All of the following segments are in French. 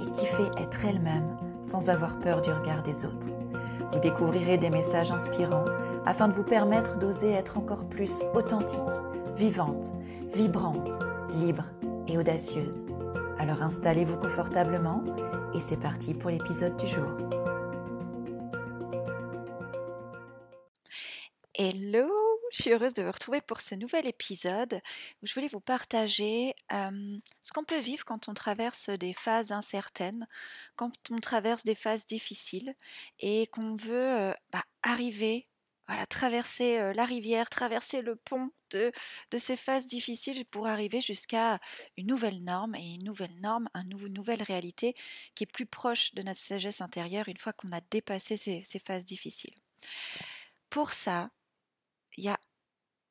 et fait être elles-mêmes sans avoir peur du regard des autres. Vous découvrirez des messages inspirants afin de vous permettre d'oser être encore plus authentique, vivante, vibrante, libre et audacieuse. Alors installez-vous confortablement et c'est parti pour l'épisode du jour. Hello, je suis heureuse de vous retrouver pour ce nouvel épisode où je voulais vous partager ce qu'on peut vivre quand on traverse des phases incertaines, quand on traverse des phases difficiles et qu'on veut bah, arriver voilà, traverser la rivière, traverser le pont de, de, ces phases difficiles pour arriver jusqu'à une nouvelle norme et une nouvelle norme, une nouvelle réalité qui est plus proche de notre sagesse intérieure une fois qu'on a dépassé ces, ces phases difficiles. Pour ça, il y a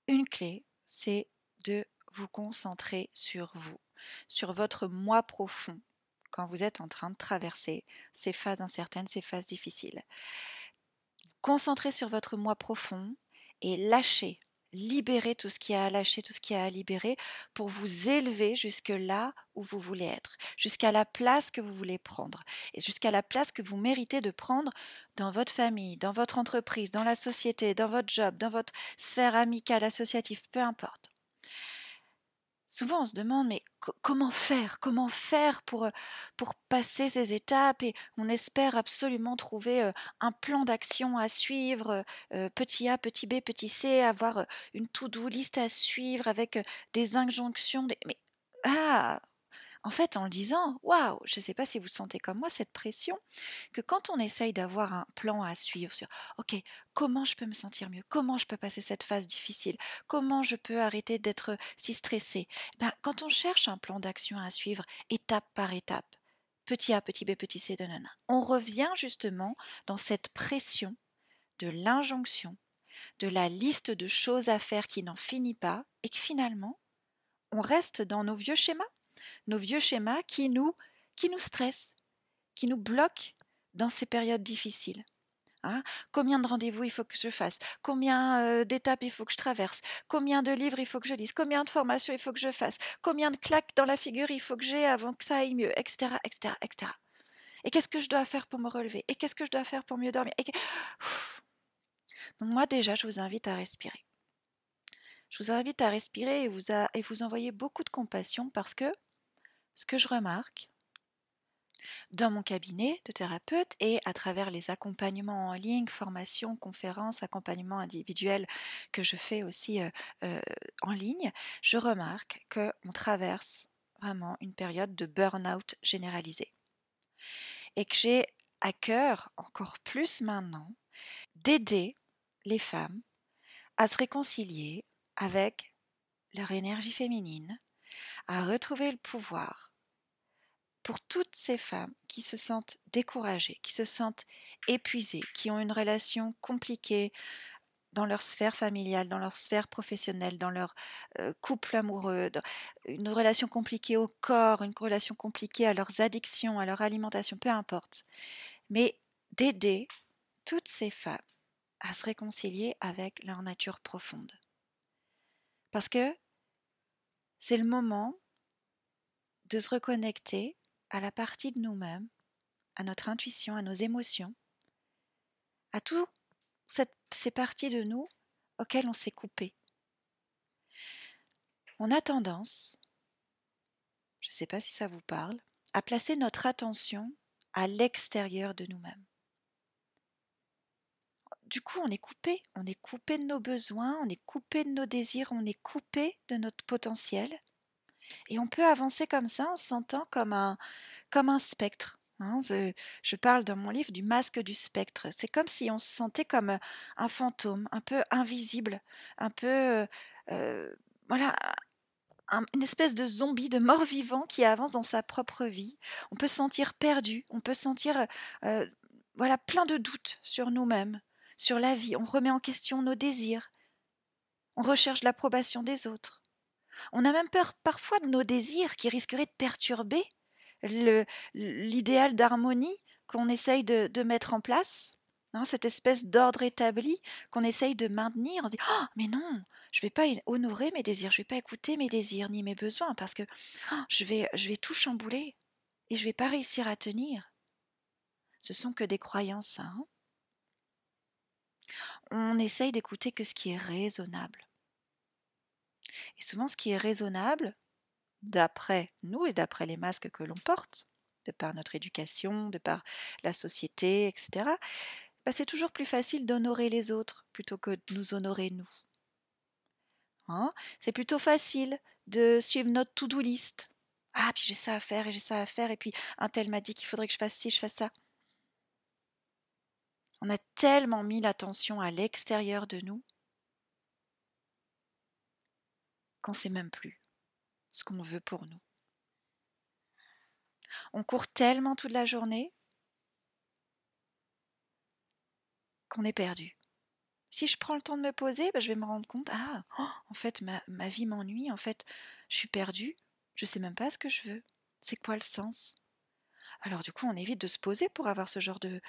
une clé, c'est de vous concentrer sur vous, sur votre moi profond quand vous êtes en train de traverser ces phases incertaines, ces phases difficiles. Concentrez sur votre moi profond et lâchez, libérez tout ce qui a à lâcher, tout ce qui a à libérer pour vous élever jusque là où vous voulez être, jusqu'à la place que vous voulez prendre et jusqu'à la place que vous méritez de prendre dans votre famille, dans votre entreprise, dans la société, dans votre job, dans votre sphère amicale, associative, peu importe souvent on se demande mais comment faire? Comment faire pour, pour passer ces étapes? Et on espère absolument trouver un plan d'action à suivre, petit A, petit B, petit C, avoir une to-do list à suivre avec des injonctions. Mais ah en fait, en le disant, waouh, je ne sais pas si vous sentez comme moi cette pression, que quand on essaye d'avoir un plan à suivre sur, ok, comment je peux me sentir mieux, comment je peux passer cette phase difficile, comment je peux arrêter d'être si stressé, ben, quand on cherche un plan d'action à suivre étape par étape, petit A, petit B, petit C, de nana, on revient justement dans cette pression de l'injonction, de la liste de choses à faire qui n'en finit pas, et que finalement, on reste dans nos vieux schémas nos vieux schémas qui nous, qui nous stressent, qui nous bloquent dans ces périodes difficiles. Hein combien de rendez-vous il faut que je fasse? Combien euh, d'étapes il faut que je traverse? Combien de livres il faut que je lise? Combien de formations il faut que je fasse? Combien de claques dans la figure il faut que j'ai avant que ça aille mieux? Etc. etc., etc. Et qu'est-ce que je dois faire pour me relever? Et qu'est-ce que je dois faire pour mieux dormir? Donc moi déjà, je vous invite à respirer. Je vous invite à respirer et vous, et vous envoyer beaucoup de compassion parce que ce que je remarque dans mon cabinet de thérapeute et à travers les accompagnements en ligne, formations, conférences, accompagnements individuels que je fais aussi en ligne, je remarque qu'on traverse vraiment une période de burn-out généralisé. Et que j'ai à cœur, encore plus maintenant, d'aider les femmes à se réconcilier avec leur énergie féminine, à retrouver le pouvoir pour toutes ces femmes qui se sentent découragées, qui se sentent épuisées, qui ont une relation compliquée dans leur sphère familiale, dans leur sphère professionnelle, dans leur euh, couple amoureux, une relation compliquée au corps, une relation compliquée à leurs addictions, à leur alimentation, peu importe. Mais d'aider toutes ces femmes à se réconcilier avec leur nature profonde. Parce que c'est le moment de se reconnecter à la partie de nous-mêmes, à notre intuition, à nos émotions, à toutes ces parties de nous auxquelles on s'est coupé. On a tendance, je ne sais pas si ça vous parle, à placer notre attention à l'extérieur de nous-mêmes. Du coup, on est coupé, on est coupé de nos besoins, on est coupé de nos désirs, on est coupé de notre potentiel, et on peut avancer comme ça en se sentant comme un, comme un spectre. Hein. Je, parle dans mon livre du masque du spectre. C'est comme si on se sentait comme un fantôme, un peu invisible, un peu, euh, voilà, une espèce de zombie, de mort-vivant qui avance dans sa propre vie. On peut se sentir perdu, on peut sentir euh, voilà plein de doutes sur nous-mêmes, sur la vie. On remet en question nos désirs. On recherche l'approbation des autres. On a même peur parfois de nos désirs qui risqueraient de perturber l'idéal d'harmonie qu'on essaye de, mettre en place, hein, cette espèce d'ordre établi qu'on essaye de maintenir. On se dit oh, mais non, je ne vais pas honorer mes désirs, je ne vais pas écouter mes désirs ni mes besoins parce que je, vais, je vais tout chambouler et je ne vais pas réussir à tenir. Ce sont que des croyances. Hein. On essaye d'écouter que ce qui est raisonnable. Et souvent, ce qui est raisonnable, d'après nous et d'après les masques que l'on porte, de par notre éducation, de par la société, etc., bah, c'est toujours plus facile d'honorer les autres plutôt que de nous honorer nous. Hein? C'est plutôt facile de suivre notre to-do list. Ah, puis j'ai ça à faire et j'ai ça à faire, et puis un tel m'a dit qu'il faudrait que je fasse ci, je fasse ça. On a tellement mis l'attention à l'extérieur de nous qu'on ne sait même plus ce qu'on veut pour nous. On court tellement toute la journée qu'on est perdu. Si je prends le temps de me poser, ben, je vais me rendre compte, ah, oh, en fait, ma, ma vie m'ennuie, en fait, je suis perdue, je ne sais même pas ce que je veux. C'est quoi le sens? Alors du coup, on évite de se poser pour avoir ce genre de,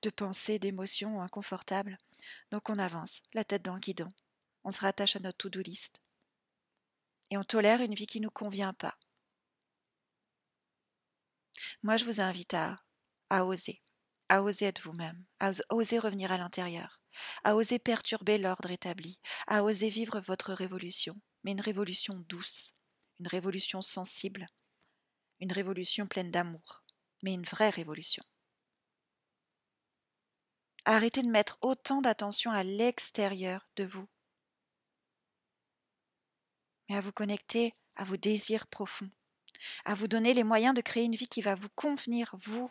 de pensée, d'émotions inconfortables. Donc on avance, la tête dans le guidon. On se rattache à notre to-do list. Et on tolère une vie qui ne nous convient pas. Moi, je vous invite à, à oser, à oser être vous-même, à oser revenir à l'intérieur, à oser perturber l'ordre établi, à oser vivre votre révolution, mais une révolution douce, une révolution sensible, une révolution pleine d'amour, mais une vraie révolution. Arrêtez de mettre autant d'attention à l'extérieur de vous mais à vous connecter à vos désirs profonds, à vous donner les moyens de créer une vie qui va vous convenir, vous,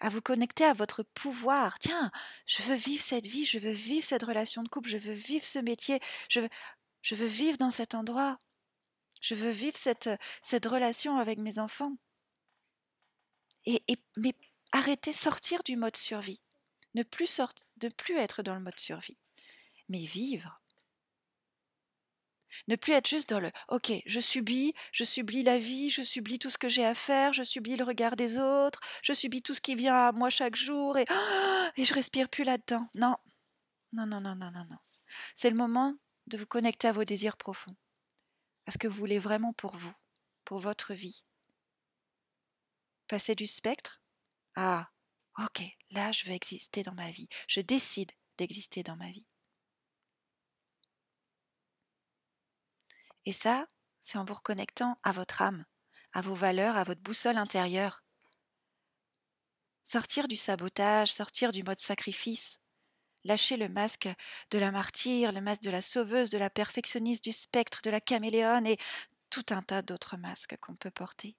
à vous connecter à votre pouvoir. Tiens, je veux vivre cette vie, je veux vivre cette relation de couple, je veux vivre ce métier, je veux, vivre dans cet endroit, je veux vivre cette relation avec mes enfants. Et, mais arrêtez, sortir du mode survie. Ne plus, sorte, ne plus être dans le mode survie, mais vivre ne plus être juste dans le OK, je subis, je subis la vie, je subis tout ce que j'ai à faire, je subis le regard des autres, je subis tout ce qui vient à moi chaque jour et, et je respire plus là-dedans. Non. Non, non, non, non, non, non. C'est le moment de vous connecter à vos désirs profonds, à ce que vous voulez vraiment pour vous, pour votre vie. Passer du spectre à OK, là je veux exister dans ma vie. Je décide d'exister dans ma vie. Et ça, c'est en vous reconnectant à votre âme, à vos valeurs, à votre boussole intérieure. Sortir du sabotage, sortir du mode sacrifice, lâcher le masque de la martyre, le masque de la sauveuse, de la perfectionniste, du spectre, de la caméléone et tout un tas d'autres masques qu'on peut porter.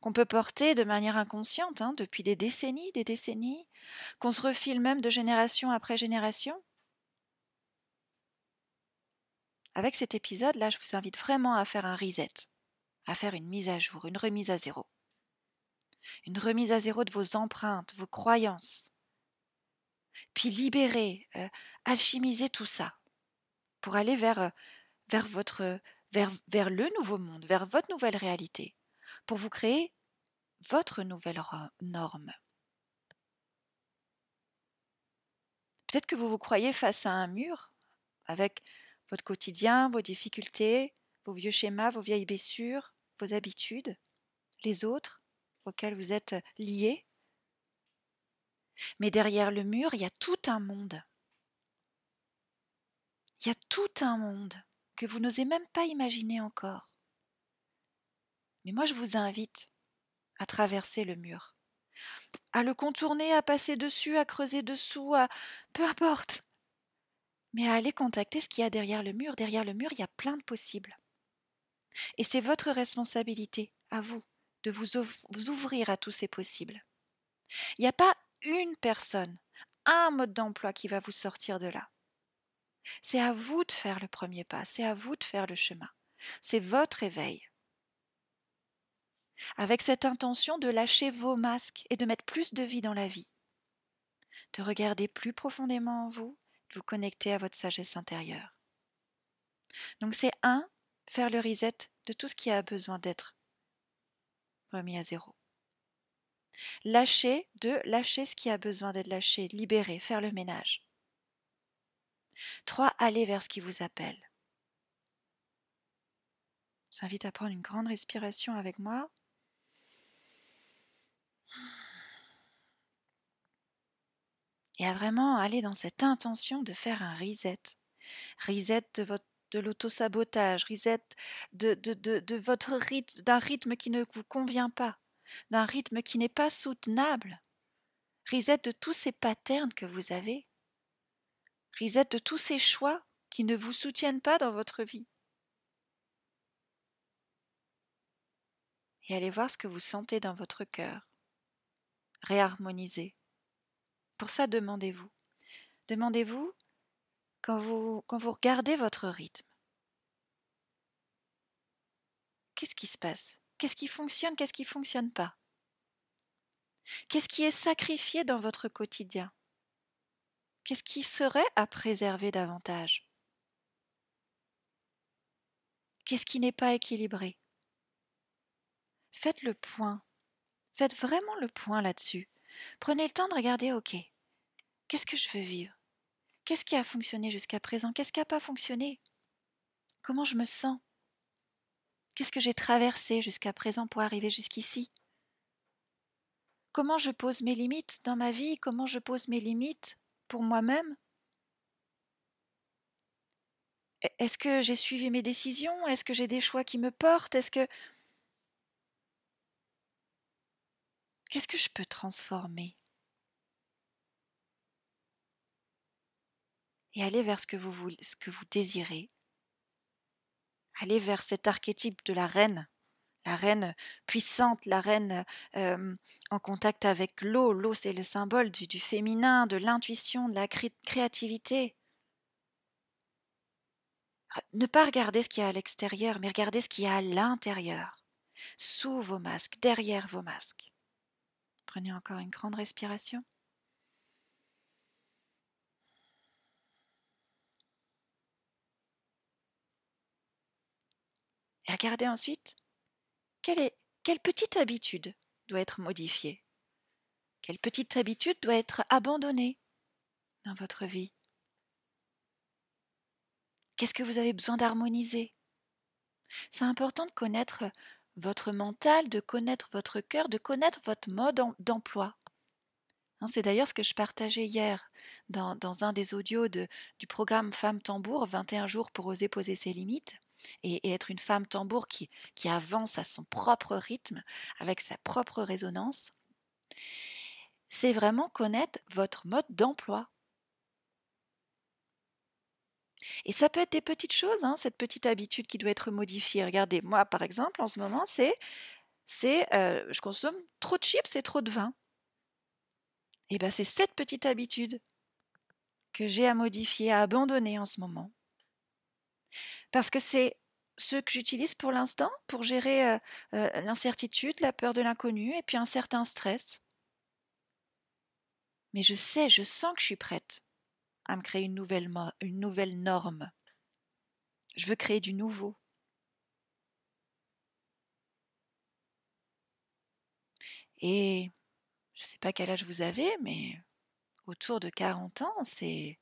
Qu'on peut porter de manière inconsciente hein, depuis des décennies, des décennies, qu'on se refile même de génération après génération. Avec cet épisode-là, je vous invite vraiment à faire un reset, à faire une mise à jour, une remise à zéro. Une remise à zéro de vos empreintes, vos croyances. Puis libérer, euh, alchimiser tout ça pour aller vers, euh, vers, votre, vers, vers le nouveau monde, vers votre nouvelle réalité, pour vous créer votre nouvelle norme. Peut-être que vous vous croyez face à un mur avec votre quotidien, vos difficultés, vos vieux schémas, vos vieilles blessures, vos habitudes, les autres auxquels vous êtes liés. Mais derrière le mur, il y a tout un monde. Il y a tout un monde que vous n'osez même pas imaginer encore. Mais moi, je vous invite à traverser le mur, à le contourner, à passer dessus, à creuser dessous, à peu importe mais à aller contacter ce qu'il y a derrière le mur. Derrière le mur, il y a plein de possibles. Et c'est votre responsabilité, à vous, de vous, ouvrir à tous ces possibles. Il n'y a pas une personne, un mode d'emploi qui va vous sortir de là. C'est à vous de faire le premier pas, c'est à vous de faire le chemin. C'est votre éveil. Avec cette intention de lâcher vos masques et de mettre plus de vie dans la vie. De regarder plus profondément en vous, de vous connecter à votre sagesse intérieure. Donc c'est un, faire le reset de tout ce qui a besoin d'être remis à zéro. Lâcher, deux, lâcher ce qui a besoin d'être lâché, libérer, faire le ménage. Trois, aller vers ce qui vous appelle. Je vous invite à prendre une grande respiration avec moi. Et à vraiment aller dans cette intention de faire un reset. Reset de votre de l'autosabotage, reset de, de, votre rythme, d'un rythme qui ne vous convient pas, d'un rythme qui n'est pas soutenable. Reset de tous ces patterns que vous avez. Reset de tous ces choix qui ne vous soutiennent pas dans votre vie. Et allez voir ce que vous sentez dans votre cœur. Réharmonisez. Pour ça, demandez-vous. Demandez-vous quand vous, quand vous regardez votre rythme. Qu'est-ce qui se passe? Qu'est-ce qui fonctionne? Qu'est-ce qui ne fonctionne pas? Qu'est-ce qui est sacrifié dans votre quotidien? Qu'est-ce qui serait à préserver davantage? Qu'est-ce qui n'est pas équilibré? Faites le point. Faites vraiment le point là-dessus. Prenez le temps de regarder, ok, qu'est-ce que je veux vivre? Qu'est-ce qui a fonctionné jusqu'à présent? Qu'est-ce qui n'a pas fonctionné? Comment je me sens? Qu'est-ce que j'ai traversé jusqu'à présent pour arriver jusqu'ici? Comment je pose mes limites dans ma vie? Comment je pose mes limites pour moi-même? E-, Est-ce que j'ai suivi mes décisions? Est-ce que j'ai des choix qui me portent? Est-ce que Qu'est-ce que je peux transformer? Et allez vers ce que vous, désirez. Allez vers cet archétype de la reine, la reine puissante, la reine en contact avec l'eau. L'eau, c'est le symbole du, du féminin, de l'intuition, de la créativité. Ne pas regarder ce qu'il y a à l'extérieur, mais regarder ce qu'il y a à l'intérieur, sous vos masques, derrière vos masques. Prenez encore une grande respiration. Et regardez ensuite quelle, quelle petite habitude doit être modifiée, quelle petite habitude doit être abandonnée dans votre vie? Qu'est-ce que vous avez besoin d'harmoniser? C'est important de connaître votre mental, de connaître votre cœur, de connaître votre mode d'emploi. Hein, c'est d'ailleurs ce que je partageais hier dans, un des audios du programme Femme Tambour, 21 jours pour oser poser ses limites et, être une femme tambour qui avance à son propre rythme, avec sa propre résonance. C'est vraiment connaître votre mode d'emploi. Et ça peut être des petites choses, hein, cette petite habitude qui doit être modifiée. Regardez, moi par exemple, en ce moment, c'est, c'est euh, je consomme trop de chips et trop de vin. Et bien c'est cette petite habitude que j'ai à modifier, à abandonner en ce moment. Parce que c'est ce que j'utilise pour l'instant pour gérer euh, euh, l'incertitude, la peur de l'inconnu et puis un certain stress. Mais je sais, je sens que je suis prête à me créer une nouvelle, une nouvelle norme. Je veux créer du nouveau. Et je ne sais pas quel âge vous avez, mais autour de 40 ans, c'est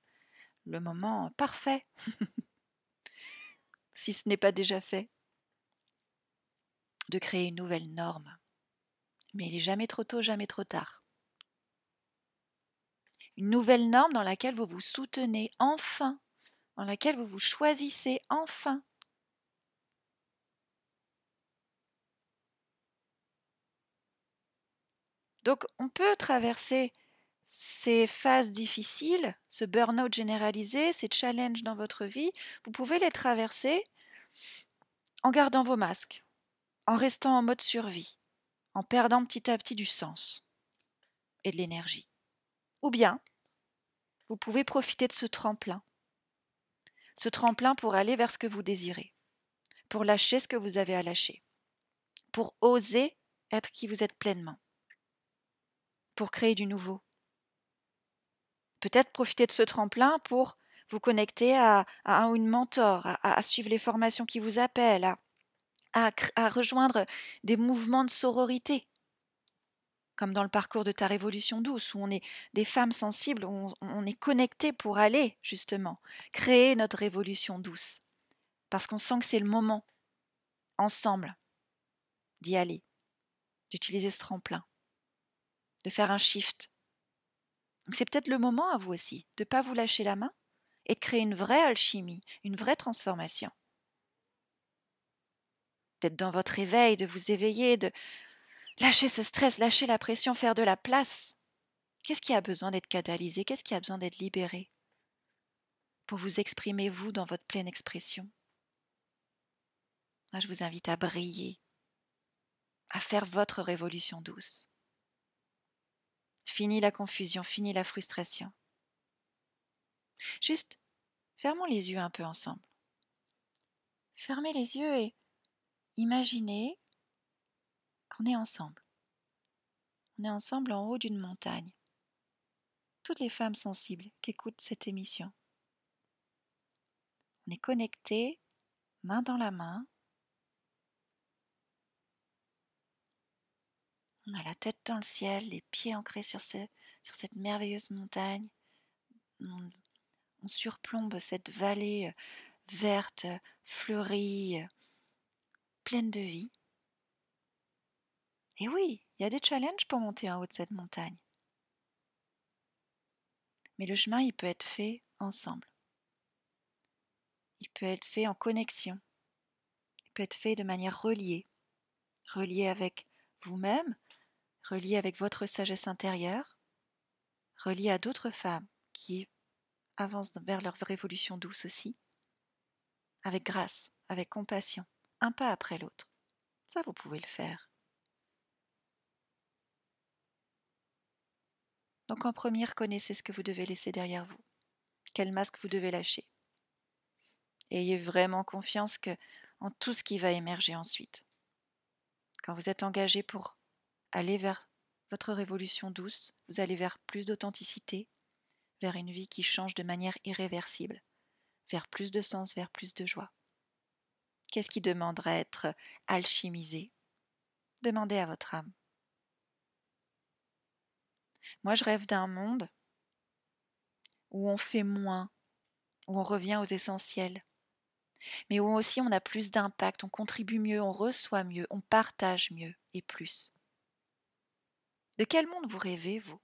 le moment parfait, si ce n'est pas déjà fait, de créer une nouvelle norme. Mais il n'est jamais trop tôt, jamais trop tard. Une nouvelle norme dans laquelle vous vous soutenez enfin, dans laquelle vous vous choisissez enfin. Donc on peut traverser ces phases difficiles, ce burn-out généralisé, ces challenges dans votre vie, vous pouvez les traverser en gardant vos masques, en restant en mode survie, en perdant petit à petit du sens et de l'énergie. Ou bien, vous pouvez profiter de ce tremplin, ce tremplin pour aller vers ce que vous désirez, pour lâcher ce que vous avez à lâcher, pour oser être qui vous êtes pleinement, pour créer du nouveau. Peut-être profiter de ce tremplin pour vous connecter à, un ou une mentor, à, suivre les formations qui vous appellent, à, à rejoindre des mouvements de sororité comme dans le parcours de ta révolution douce, où on est des femmes sensibles, où on, est connecté pour aller, justement, créer notre révolution douce. Parce qu'on sent que c'est le moment, ensemble, d'y aller, d'utiliser ce tremplin, de faire un shift. c'est peut-être le moment à vous aussi, de ne pas vous lâcher la main et de créer une vraie alchimie, une vraie transformation. D'être dans votre éveil, de vous éveiller, de, Lâcher ce stress, lâcher la pression, faire de la place. Qu'est-ce qui a besoin d'être catalysé? Qu'est-ce qui a besoin d'être libéré? Pour vous exprimer, vous, dans votre pleine expression je vous invite à briller, à faire votre révolution douce. Fini la confusion, fini la frustration. Juste, fermons les yeux un peu ensemble. Fermez les yeux et imaginez qu'on est ensemble. On est ensemble en haut d'une montagne. Toutes les femmes sensibles qui écoutent cette émission. On est connectés, main dans la main. On a la tête dans le ciel, les pieds ancrés sur, cette merveilleuse montagne. On, on surplombe cette vallée euh, verte, fleurie, euh, pleine de vie. Et oui, il y a des challenges pour monter en haut de cette montagne. Mais le chemin, il peut être fait ensemble. Il peut être fait en connexion. Il peut être fait de manière reliée. Relié avec vous-même, relié avec votre sagesse intérieure, relié à d'autres femmes qui avancent vers leur révolution douce aussi, avec grâce, avec compassion, un pas après l'autre. Ça, vous pouvez le faire. Donc en premier, reconnaissez ce que vous devez laisser derrière vous, quel masque vous devez lâcher. ayez vraiment confiance en tout ce qui va émerger ensuite. Quand vous êtes engagé pour aller vers votre révolution douce, vous allez vers plus d'authenticité, vers une vie qui change de manière irréversible, vers plus de sens, vers plus de joie. Qu'est-ce qui demandera à être alchimisé? Demandez à votre âme. Moi, je rêve d'un monde où on fait moins, où on revient aux essentiels, mais où aussi on a plus d'impact, on contribue mieux, on reçoit mieux, on partage mieux et plus. De quel monde vous rêvez, vous?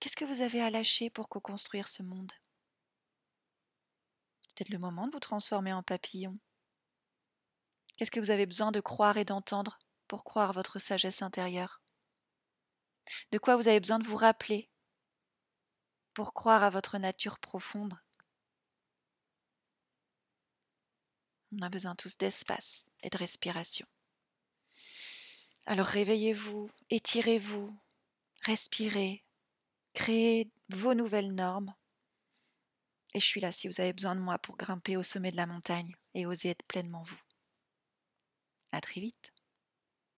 Qu'est-ce que vous avez à lâcher pour co-construire ce monde? C'est peut-être le moment de vous transformer en papillon. Qu'est-ce que vous avez besoin de croire et d'entendre pour croire votre sagesse intérieure? De quoi vous avez besoin de vous rappeler pour croire à votre nature profonde? On a besoin tous d'espace et de respiration. Alors réveillez-vous, étirez-vous, respirez, créez vos nouvelles normes. Et je suis là si vous avez besoin de moi pour grimper au sommet de la montagne et oser être pleinement vous. À très vite.